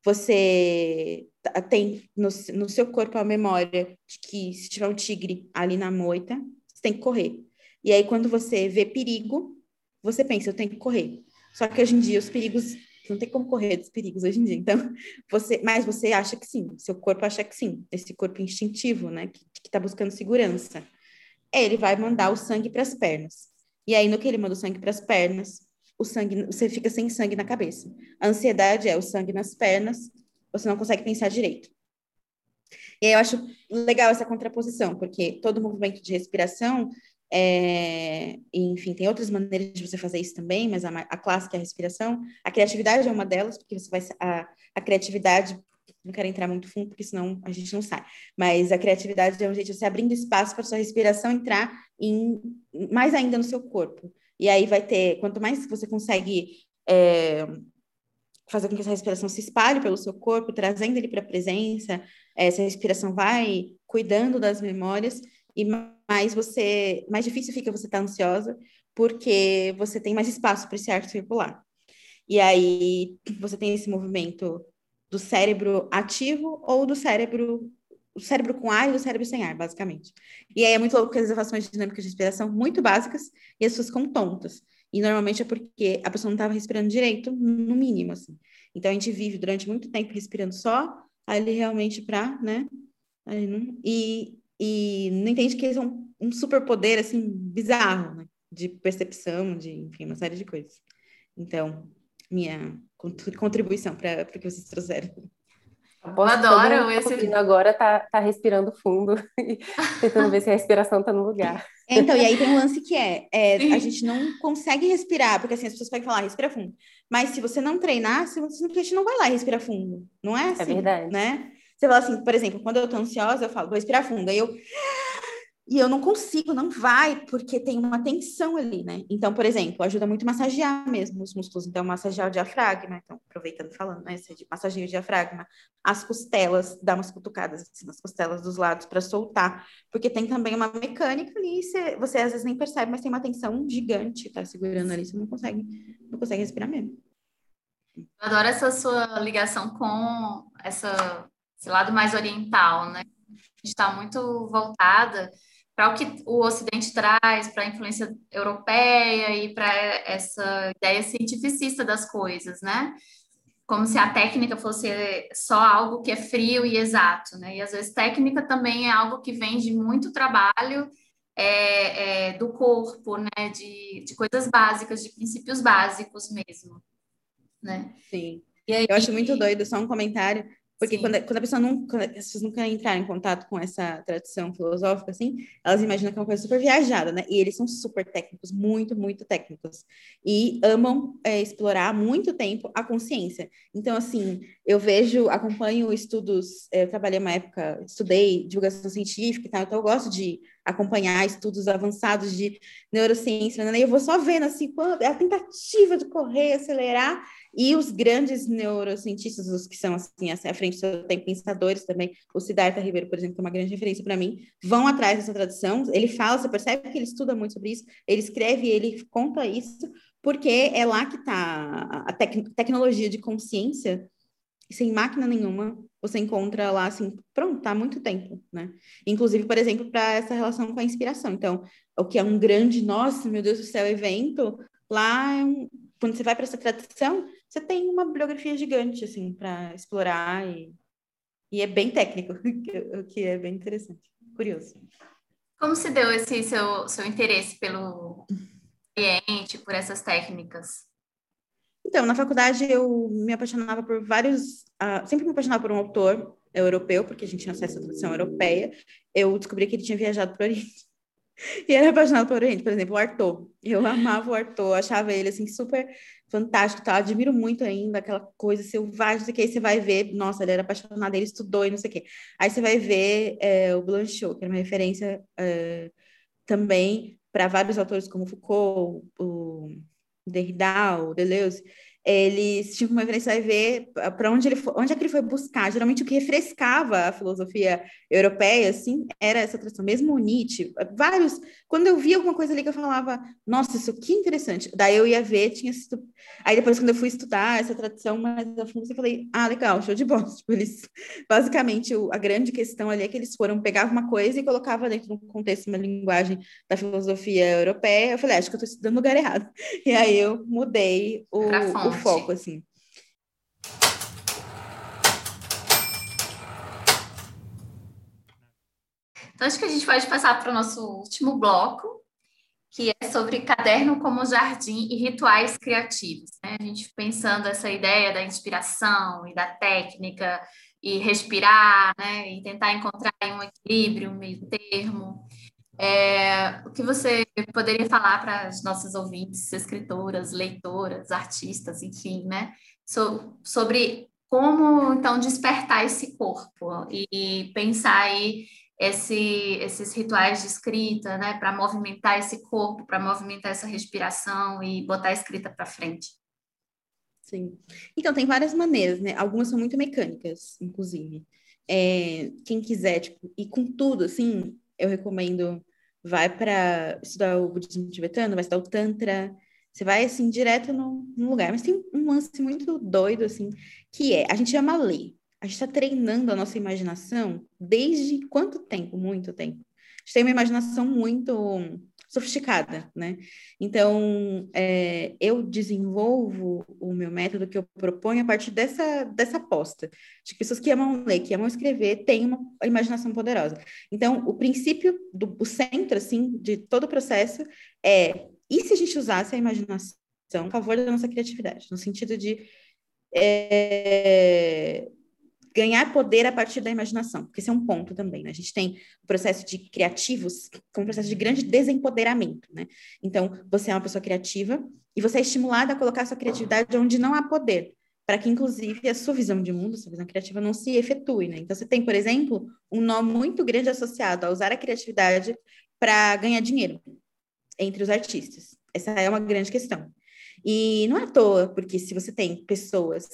Você tem no, no seu corpo a memória de que se tiver um tigre ali na moita, você tem que correr. E aí, quando você vê perigo, você pensa, eu tenho que correr. Só que hoje em dia os perigos não tem como correr dos perigos hoje em dia. Então, você, mas você acha que sim, seu corpo acha que sim, esse corpo instintivo, né, que está buscando segurança. Ele vai mandar o sangue para as pernas. E aí, no que ele manda o sangue para as pernas, o sangue, você fica sem sangue na cabeça. A ansiedade é o sangue nas pernas, você não consegue pensar direito. E aí eu acho legal essa contraposição, porque todo movimento de respiração é, enfim, tem outras maneiras de você fazer isso também, mas a, a clássica é a respiração. A criatividade é uma delas, porque você vai a, a criatividade não quero entrar muito fundo, porque senão a gente não sai. Mas a criatividade é um jeito de você abrindo espaço para sua respiração entrar em, mais ainda no seu corpo. E aí vai ter, quanto mais você consegue é, fazer com que essa respiração se espalhe pelo seu corpo, trazendo ele para a presença, essa respiração vai cuidando das memórias e mais você, mais difícil fica você estar tá ansiosa, porque você tem mais espaço para esse ar circular. E aí você tem esse movimento do cérebro ativo ou do cérebro o cérebro com ar e o cérebro sem ar, basicamente. E aí é muito louco porque as umas dinâmicas de respiração muito básicas e as pessoas ficam tontas. E normalmente é porque a pessoa não estava respirando direito, no mínimo, assim. Então a gente vive durante muito tempo respirando só, ali realmente para, né? Não, e, e não entende que eles são um superpoder, assim, bizarro, né? De percepção, de, enfim, uma série de coisas. Então, minha contribuição para o que vocês trouxeram. Eu adoro esse. Agora tá, tá respirando fundo e tentando ver se a respiração tá no lugar. É, então, e aí tem um lance que é, é a gente não consegue respirar, porque assim, as pessoas podem falar, respira fundo. Mas se você não treinar, você simplesmente não vai lá e respira fundo. Não é, é assim? É verdade. Né? Você fala assim, por exemplo, quando eu tô ansiosa, eu falo, vou respirar fundo. Aí eu e eu não consigo, não vai, porque tem uma tensão ali, né? Então, por exemplo, ajuda muito massagear mesmo os músculos. Então, massagear o diafragma. Então, aproveitando falando, né? Massageia o diafragma, as costelas, dar umas cutucadas assim, nas costelas dos lados para soltar. Porque tem também uma mecânica ali, você, você às vezes nem percebe, mas tem uma tensão gigante, tá segurando ali, você não consegue, não consegue respirar mesmo. Eu adoro essa sua ligação com essa, esse lado mais oriental, né? está muito voltada para o que o Ocidente traz, para a influência europeia e para essa ideia cientificista das coisas, né? Como se a técnica fosse só algo que é frio e exato, né? E às vezes técnica também é algo que vem de muito trabalho é, é, do corpo, né? De, de coisas básicas, de princípios básicos mesmo, né? Sim. Aí, Eu acho muito doido, só um comentário. Porque quando, quando, a pessoa não, quando as pessoas nunca entrar em contato com essa tradição filosófica, assim, elas imaginam que é uma coisa super viajada, né? E eles são super técnicos, muito, muito técnicos. E amam é, explorar há muito tempo a consciência. Então, assim, eu vejo, acompanho estudos, é, eu trabalhei uma época, estudei divulgação científica e tal, então eu gosto de acompanhar estudos avançados de neurociência, né? Eu vou só vendo, assim, é a tentativa de correr, acelerar, e os grandes neurocientistas, os que são assim, à frente do tempo, pensadores também, o Siddhartha Ribeiro, por exemplo, que é uma grande referência para mim, vão atrás dessa tradição. Ele fala, você percebe que ele estuda muito sobre isso, ele escreve, ele conta isso, porque é lá que está a tec tecnologia de consciência, sem máquina nenhuma, você encontra lá assim, pronto, tá há muito tempo, né? Inclusive, por exemplo, para essa relação com a inspiração. Então, o que é um grande, nossa, meu Deus do céu, evento, lá é um, quando você vai para essa tradição, você tem uma bibliografia gigante, assim, para explorar e, e é bem técnico, o que é bem interessante, curioso. Como se deu esse seu, seu interesse pelo ambiente, por essas técnicas? Então, na faculdade eu me apaixonava por vários, uh, sempre me apaixonava por um autor europeu, porque a gente tinha acesso à tradução europeia. Eu descobri que ele tinha viajado para o Oriente. E era apaixonado por Oriente, por exemplo, o Arthur. Eu amava o Arthur, achava ele assim super fantástico, tá? Admiro muito ainda aquela coisa selvagem, que aí você vai ver, nossa, ele era apaixonado, ele estudou e não sei o quê. Aí você vai ver é, o Blanchot, que era uma referência é, também para vários autores como Foucault, o Derrida, Deleuze, eles tinham uma referência, vai ver para onde ele foi, onde é que ele foi buscar. Geralmente o que refrescava a filosofia europeia, assim, era essa tradição. Mesmo o Nietzsche, vários. Quando eu via alguma coisa ali que eu falava, nossa, isso que interessante. Daí eu ia ver, tinha sido. Aí depois, quando eu fui estudar essa tradição mais a fundo, eu falei, ah, legal, show de bola. Tipo, eles, basicamente, a grande questão ali é que eles foram pegar uma coisa e colocava dentro de um contexto, uma linguagem da filosofia europeia. Eu falei, ah, acho que eu estou estudando no lugar errado. E aí eu mudei o, o foco, assim. Então, acho que a gente pode passar para o nosso último bloco, que é sobre caderno como jardim e rituais criativos. Né? A gente pensando essa ideia da inspiração e da técnica e respirar, né? E tentar encontrar um equilíbrio, um meio termo. É, o que você poderia falar para as nossas ouvintes, escritoras, leitoras, artistas, enfim, né? So, sobre como então despertar esse corpo e pensar aí esse, esses rituais de escrita, né, para movimentar esse corpo, para movimentar essa respiração e botar a escrita para frente. Sim. Então, tem várias maneiras, né? Algumas são muito mecânicas, inclusive. É, quem quiser, tipo, ir com tudo, assim, eu recomendo, vai para estudar o budismo tibetano, vai estudar o tantra, você vai, assim, direto no, lugar. Mas tem um lance muito doido, assim, que é, a gente ama ler. A gente está treinando a nossa imaginação desde quanto tempo? Muito tempo. A gente tem uma imaginação muito sofisticada, né? Então, é, eu desenvolvo o meu método que eu proponho a partir dessa, dessa aposta, de pessoas que amam ler, que amam escrever, têm uma imaginação poderosa. Então, o princípio, do o centro, assim, de todo o processo é, e se a gente usasse a imaginação a favor da nossa criatividade, no sentido de é, ganhar poder a partir da imaginação, porque esse é um ponto também, né? A gente tem o processo de criativos como um processo de grande desempoderamento, né? Então, você é uma pessoa criativa e você é estimulada a colocar a sua criatividade onde não há poder, para que, inclusive, a sua visão de mundo, sua visão criativa não se efetue, né? Então, você tem, por exemplo, um nó muito grande associado a usar a criatividade para ganhar dinheiro entre os artistas. Essa é uma grande questão. E não é à toa, porque se você tem pessoas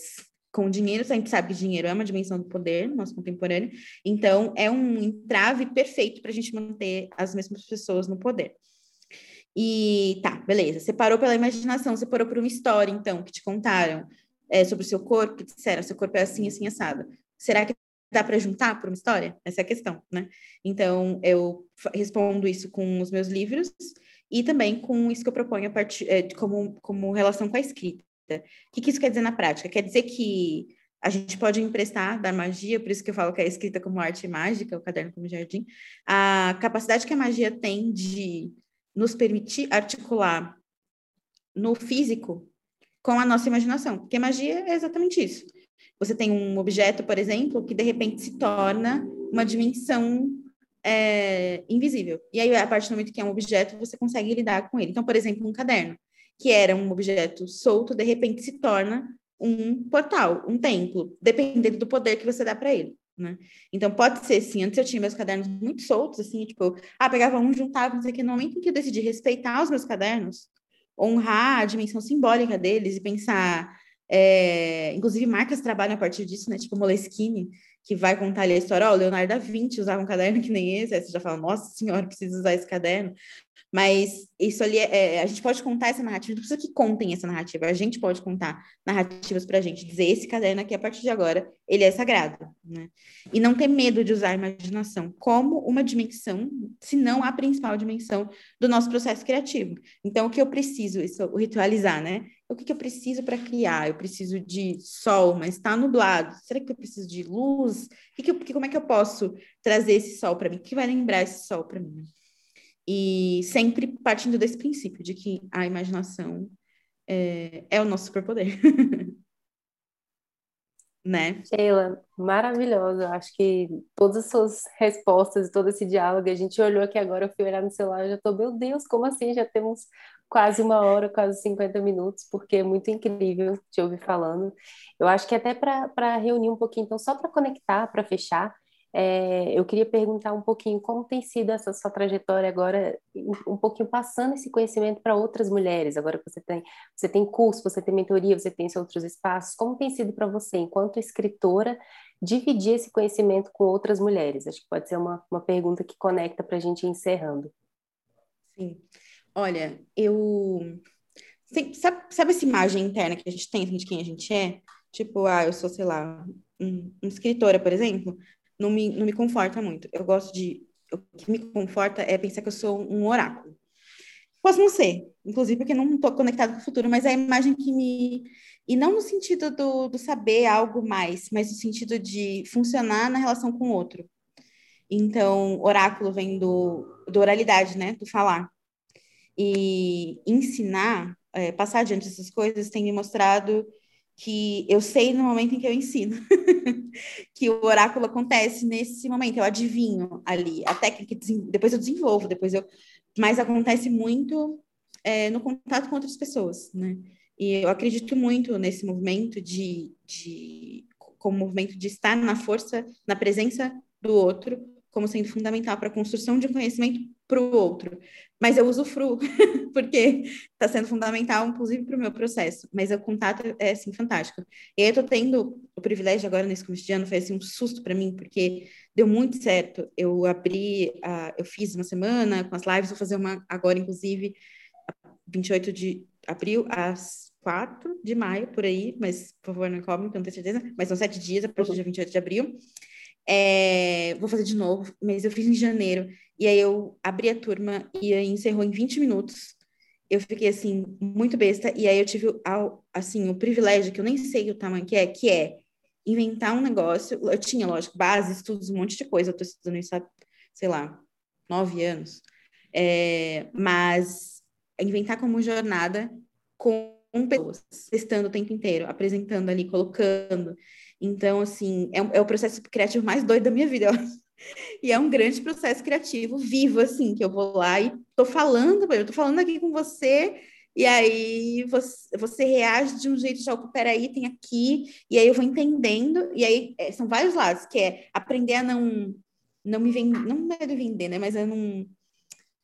com dinheiro, a gente sabe que dinheiro é uma dimensão do poder no nosso contemporâneo, então é um entrave perfeito para a gente manter as mesmas pessoas no poder. E tá, beleza, você parou pela imaginação, você parou por uma história, então, que te contaram é, sobre o seu corpo, que disseram, seu corpo é assim, assim, assado. Será que dá para juntar por uma história? Essa é a questão, né? Então, eu respondo isso com os meus livros e também com isso que eu proponho a partir, é, como, como relação com a escrita. O que, que isso quer dizer na prática? Quer dizer que a gente pode emprestar da magia, por isso que eu falo que é escrita como arte mágica, o caderno como jardim, a capacidade que a magia tem de nos permitir articular no físico com a nossa imaginação, porque magia é exatamente isso. Você tem um objeto, por exemplo, que de repente se torna uma dimensão é, invisível. E aí, a partir do momento que é um objeto, você consegue lidar com ele. Então, por exemplo, um caderno que era um objeto solto, de repente se torna um portal, um templo, dependendo do poder que você dá para ele. Né? Então, pode ser, sim, antes eu tinha meus cadernos muito soltos, assim, tipo, ah, pegava um, juntava, sei o que, no momento em que eu decidi respeitar os meus cadernos, honrar a dimensão simbólica deles e pensar, é, inclusive marcas trabalham a partir disso, né, tipo Moleskine, que vai contar ali a história, ó, Leonardo da Vinci usava um caderno que nem esse, aí você já fala, nossa senhora, preciso usar esse caderno. Mas isso ali, é, é, a gente pode contar essa narrativa, não precisa que contem essa narrativa, a gente pode contar narrativas para a gente, dizer esse caderno aqui, a partir de agora, ele é sagrado, né? E não ter medo de usar a imaginação como uma dimensão, se não a principal dimensão do nosso processo criativo. Então, o que eu preciso, isso, ritualizar, né? O que, que eu preciso para criar? Eu preciso de sol, mas está nublado. Será que eu preciso de luz? Que que eu, como é que eu posso trazer esse sol para mim? O que vai lembrar esse sol para mim? E sempre partindo desse princípio de que a imaginação é, é o nosso superpoder. né? Sheila, maravilhosa. Acho que todas as suas respostas e todo esse diálogo, a gente olhou aqui agora, eu fui olhar no celular, eu já tô, meu Deus, como assim? Já temos quase uma hora, quase 50 minutos, porque é muito incrível te ouvir falando. Eu acho que até para reunir um pouquinho, então, só para conectar, para fechar, é, eu queria perguntar um pouquinho como tem sido essa sua trajetória agora, um pouquinho passando esse conhecimento para outras mulheres. Agora que você tem, você tem curso, você tem mentoria, você tem outros espaços. Como tem sido para você, enquanto escritora, dividir esse conhecimento com outras mulheres? Acho que pode ser uma, uma pergunta que conecta para a gente encerrando. Sim. Olha, eu. Sabe, sabe essa imagem interna que a gente tem de quem a gente é? Tipo, ah, eu sou, sei lá, um, uma escritora, por exemplo não me, não me conforta muito. Eu gosto de. O que me conforta é pensar que eu sou um oráculo. Posso não ser, inclusive porque não estou conectado com o futuro, mas é a imagem que me. E não no sentido do, do saber algo mais, mas no sentido de funcionar na relação com o outro. Então, oráculo vem do, do oralidade, né? Do falar. E ensinar, é, passar adiante essas coisas, tem me mostrado que eu sei no momento em que eu ensino, que o oráculo acontece nesse momento, eu adivinho ali, a técnica, depois eu desenvolvo, depois eu, mas acontece muito é, no contato com outras pessoas, né? E eu acredito muito nesse movimento de, de como movimento de estar na força, na presença do outro, como sendo fundamental para a construção de um conhecimento para o outro. Mas eu uso fru, porque está sendo fundamental, inclusive, para o meu processo. Mas o contato é, assim, fantástico. E aí eu estou tendo o privilégio agora, nesse começo de ano, foi assim, um susto para mim, porque deu muito certo. Eu abri, uh, eu fiz uma semana com as lives, vou fazer uma agora, inclusive, 28 de abril, às 4 de maio, por aí, mas, por favor, não cobrem, porque eu não tenho certeza, mas são sete dias, a partir dia 28 de abril. É, vou fazer de novo, mas eu fiz em janeiro. E aí eu abri a turma e encerrou em 20 minutos. Eu fiquei assim, muito besta. E aí eu tive assim, o privilégio, que eu nem sei o tamanho que é, que é inventar um negócio. Eu tinha, lógico, base, estudos, um monte de coisa. Eu tô estudando isso há, sei lá, nove anos. É, mas inventar como jornada com pessoas, testando o tempo inteiro, apresentando ali, colocando. Então, assim, é, é o processo criativo mais doido da minha vida, E é um grande processo criativo vivo, assim, que eu vou lá e tô falando, eu tô falando aqui com você, e aí você, você reage de um jeito, já, peraí, tem aqui, e aí eu vou entendendo, e aí é, são vários lados, que é aprender a não, não me vender, não de vender, né, mas a não,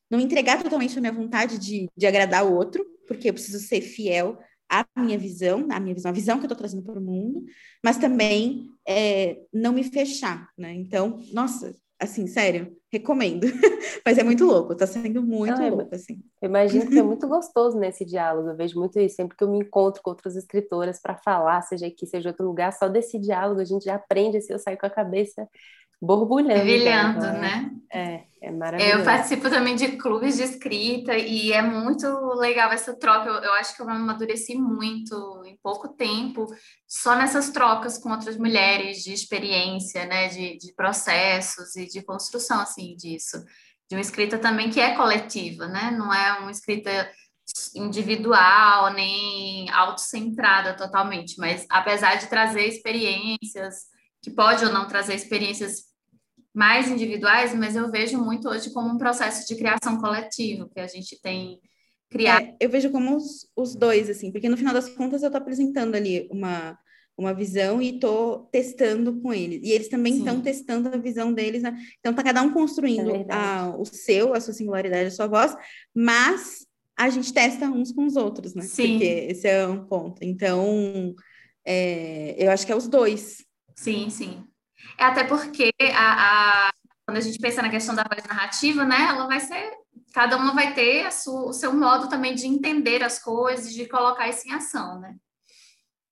não entregar totalmente a minha vontade de, de agradar o outro, porque eu preciso ser fiel a minha visão, a minha visão, a visão que eu estou trazendo para o mundo, mas também é, não me fechar, né? Então, nossa, assim, sério, recomendo. mas é muito louco, está sendo muito ah, louco, assim. Eu imagino que é muito gostoso nesse diálogo, eu vejo muito isso, sempre que eu me encontro com outras escritoras para falar, seja aqui, seja outro lugar, só desse diálogo a gente já aprende, assim, eu saio com a cabeça borbulhando. Brilhando, né? É, é maravilhoso. Eu participo também de clubes de escrita e é muito legal essa troca. Eu, eu, acho que eu amadureci muito em pouco tempo, só nessas trocas com outras mulheres de experiência, né? De, de processos e de construção, assim, disso. De uma escrita também que é coletiva, né? Não é uma escrita individual, nem autocentrada totalmente, mas apesar de trazer experiências, que pode ou não trazer experiências mais individuais, mas eu vejo muito hoje como um processo de criação coletivo, que a gente tem criado. É, eu vejo como os, os dois, assim, porque no final das contas eu estou apresentando ali uma, uma visão e estou testando com eles. E eles também estão testando a visão deles. Né? Então, tá cada um construindo é a, o seu, a sua singularidade, a sua voz, mas a gente testa uns com os outros, né? Sim. Porque esse é um ponto. Então, é, eu acho que é os dois. Sim, sim. É até porque a, a, quando a gente pensa na questão da voz narrativa, né, ela vai ser, cada uma vai ter sua, o seu modo também de entender as coisas, de colocar isso em ação, né?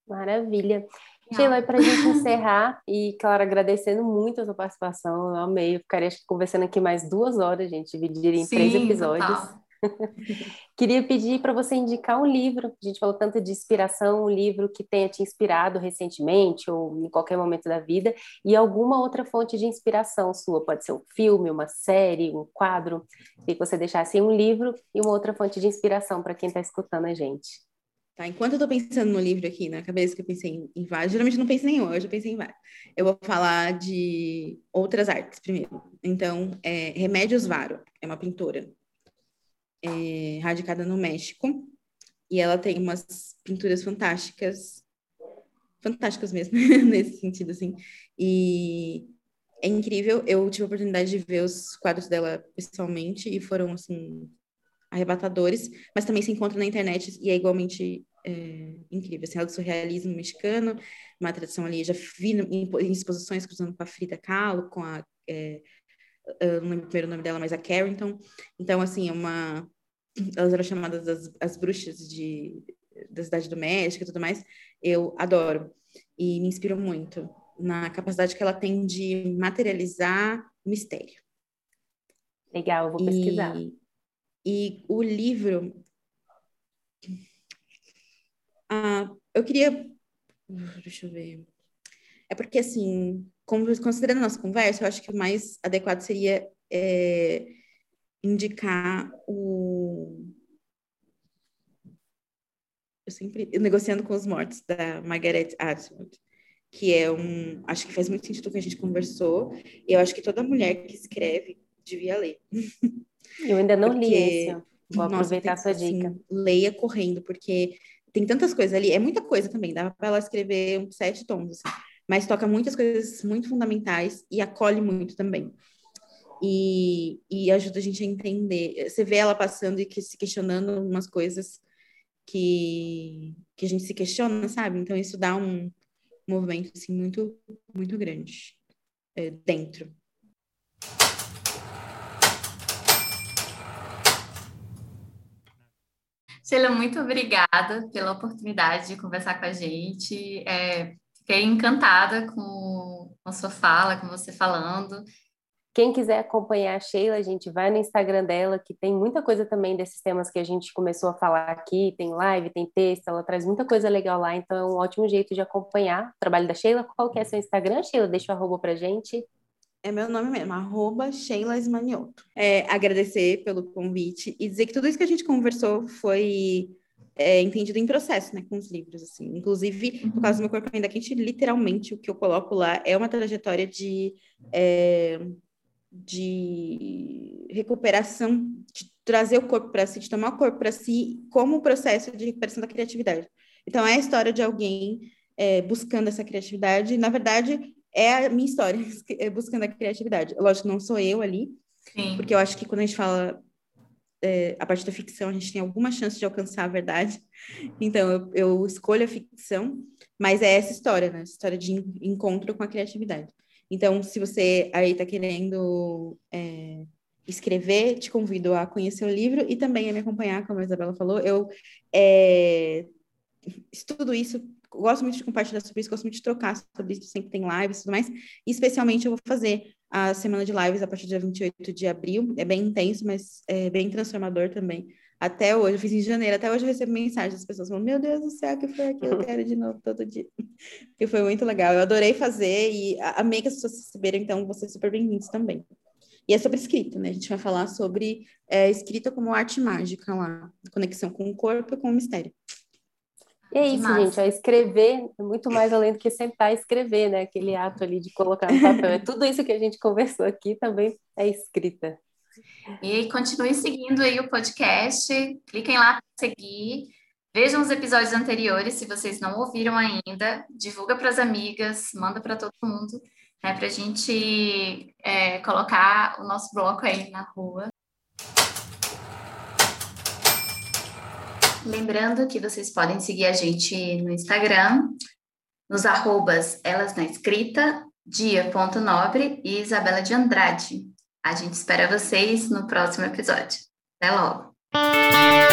Maravilha. Sheila, para a gente encerrar, e claro, agradecendo muito a sua participação, eu amei, eu ficaria conversando aqui mais duas horas, gente, dividiria em Sim, três episódios. Total. Queria pedir para você indicar um livro. A gente falou tanto de inspiração, um livro que tenha te inspirado recentemente ou em qualquer momento da vida, e alguma outra fonte de inspiração sua. Pode ser um filme, uma série, um quadro. E que você deixasse um livro e uma outra fonte de inspiração para quem está escutando a gente. Tá, enquanto eu estou pensando no livro aqui na cabeça, que eu pensei em, em vários, geralmente não penso em nenhum, hoje eu pensei em vários. Eu vou falar de outras artes primeiro. Então, é Remédios Varo, é uma pintora é, radicada no México, e ela tem umas pinturas fantásticas, fantásticas mesmo, nesse sentido, assim, e é incrível, eu tive a oportunidade de ver os quadros dela pessoalmente, e foram, assim, arrebatadores, mas também se encontra na internet, e é igualmente é, incrível, assim, ela é do surrealismo mexicano, uma tradição ali, já vi em, em exposições cruzando com a Frida Kahlo, com a... É, eu não lembro o primeiro nome dela, mas a Carrington. Então, assim, é uma. Elas eram chamadas as, as bruxas de, da cidade do México e tudo mais. Eu adoro. E me inspiro muito na capacidade que ela tem de materializar mistério. Legal, vou pesquisar. E, e o livro. Ah, eu queria. Deixa eu ver. É porque, assim, considerando a nossa conversa, eu acho que o mais adequado seria é, indicar o. Eu sempre. Negociando com os Mortos, da Margaret Atwood, que é um. Acho que faz muito sentido o que a gente conversou, e eu acho que toda mulher que escreve devia ler. Eu ainda não porque, li esse. Vou nossa, aproveitar a sua assim, dica. Leia correndo, porque tem tantas coisas ali, é muita coisa também, dá para ela escrever uns sete tons, assim mas toca muitas coisas muito fundamentais e acolhe muito também. E, e ajuda a gente a entender. Você vê ela passando e que, se questionando umas coisas que, que a gente se questiona, sabe? Então isso dá um movimento assim, muito, muito grande é, dentro. Sheila, muito obrigada pela oportunidade de conversar com a gente. É, fiquei encantada com a sua fala, com você falando. Quem quiser acompanhar a Sheila, a gente vai no Instagram dela, que tem muita coisa também desses temas que a gente começou a falar aqui. Tem live, tem texto, ela traz muita coisa legal lá, então é um ótimo jeito de acompanhar o trabalho da Sheila. Qual que é seu Instagram, Sheila? Deixa o arroba pra gente. É meu nome mesmo, arroba Sheila Esmanioto. É, agradecer pelo convite e dizer que tudo isso que a gente conversou foi é, entendido em processo, né, com os livros, assim. Inclusive, no caso do meu corpo ainda quente, literalmente o que eu coloco lá é uma trajetória de, é, de recuperação, de trazer o corpo para si, de tomar o corpo para si, como processo de recuperação da criatividade. Então, é a história de alguém é, buscando essa criatividade. Na verdade, é a minha história, buscando a criatividade. Lógico, não sou eu ali, Sim. porque eu acho que quando a gente fala é, a partir da ficção, a gente tem alguma chance de alcançar a verdade. Então, eu, eu escolho a ficção, mas é essa história, né? História de encontro com a criatividade. Então, se você aí está querendo é, escrever, te convido a conhecer o livro e também a me acompanhar, como a Isabela falou. Eu é, estudo isso gosto muito de compartilhar sobre isso, gosto muito de trocar sobre isso, sempre tem lives e tudo mais. E, especialmente, eu vou fazer a semana de lives a partir do dia 28 de abril. É bem intenso, mas é bem transformador também. Até hoje, eu fiz em janeiro, até hoje eu recebo mensagens das pessoas falando: Meu Deus do céu, que foi aqui? Eu quero de novo todo dia. E foi muito legal. Eu adorei fazer e amei que as pessoas receberam, então vocês super bem-vindos também. E é sobre escrita, né? A gente vai falar sobre é, escrita como arte mágica lá, conexão com o corpo e com o mistério. E é isso, gente, é escrever é muito mais além do que sentar e escrever, né? Aquele ato ali de colocar no papel. É tudo isso que a gente conversou aqui também é escrita. E continue seguindo aí o podcast, cliquem lá para seguir, vejam os episódios anteriores se vocês não ouviram ainda, divulga para as amigas, manda para todo mundo, né, para a gente é, colocar o nosso bloco aí na rua. Lembrando que vocês podem seguir a gente no Instagram, nos arrobas Elas na Escrita, Dia.nobre e Isabela de Andrade. A gente espera vocês no próximo episódio. Até logo!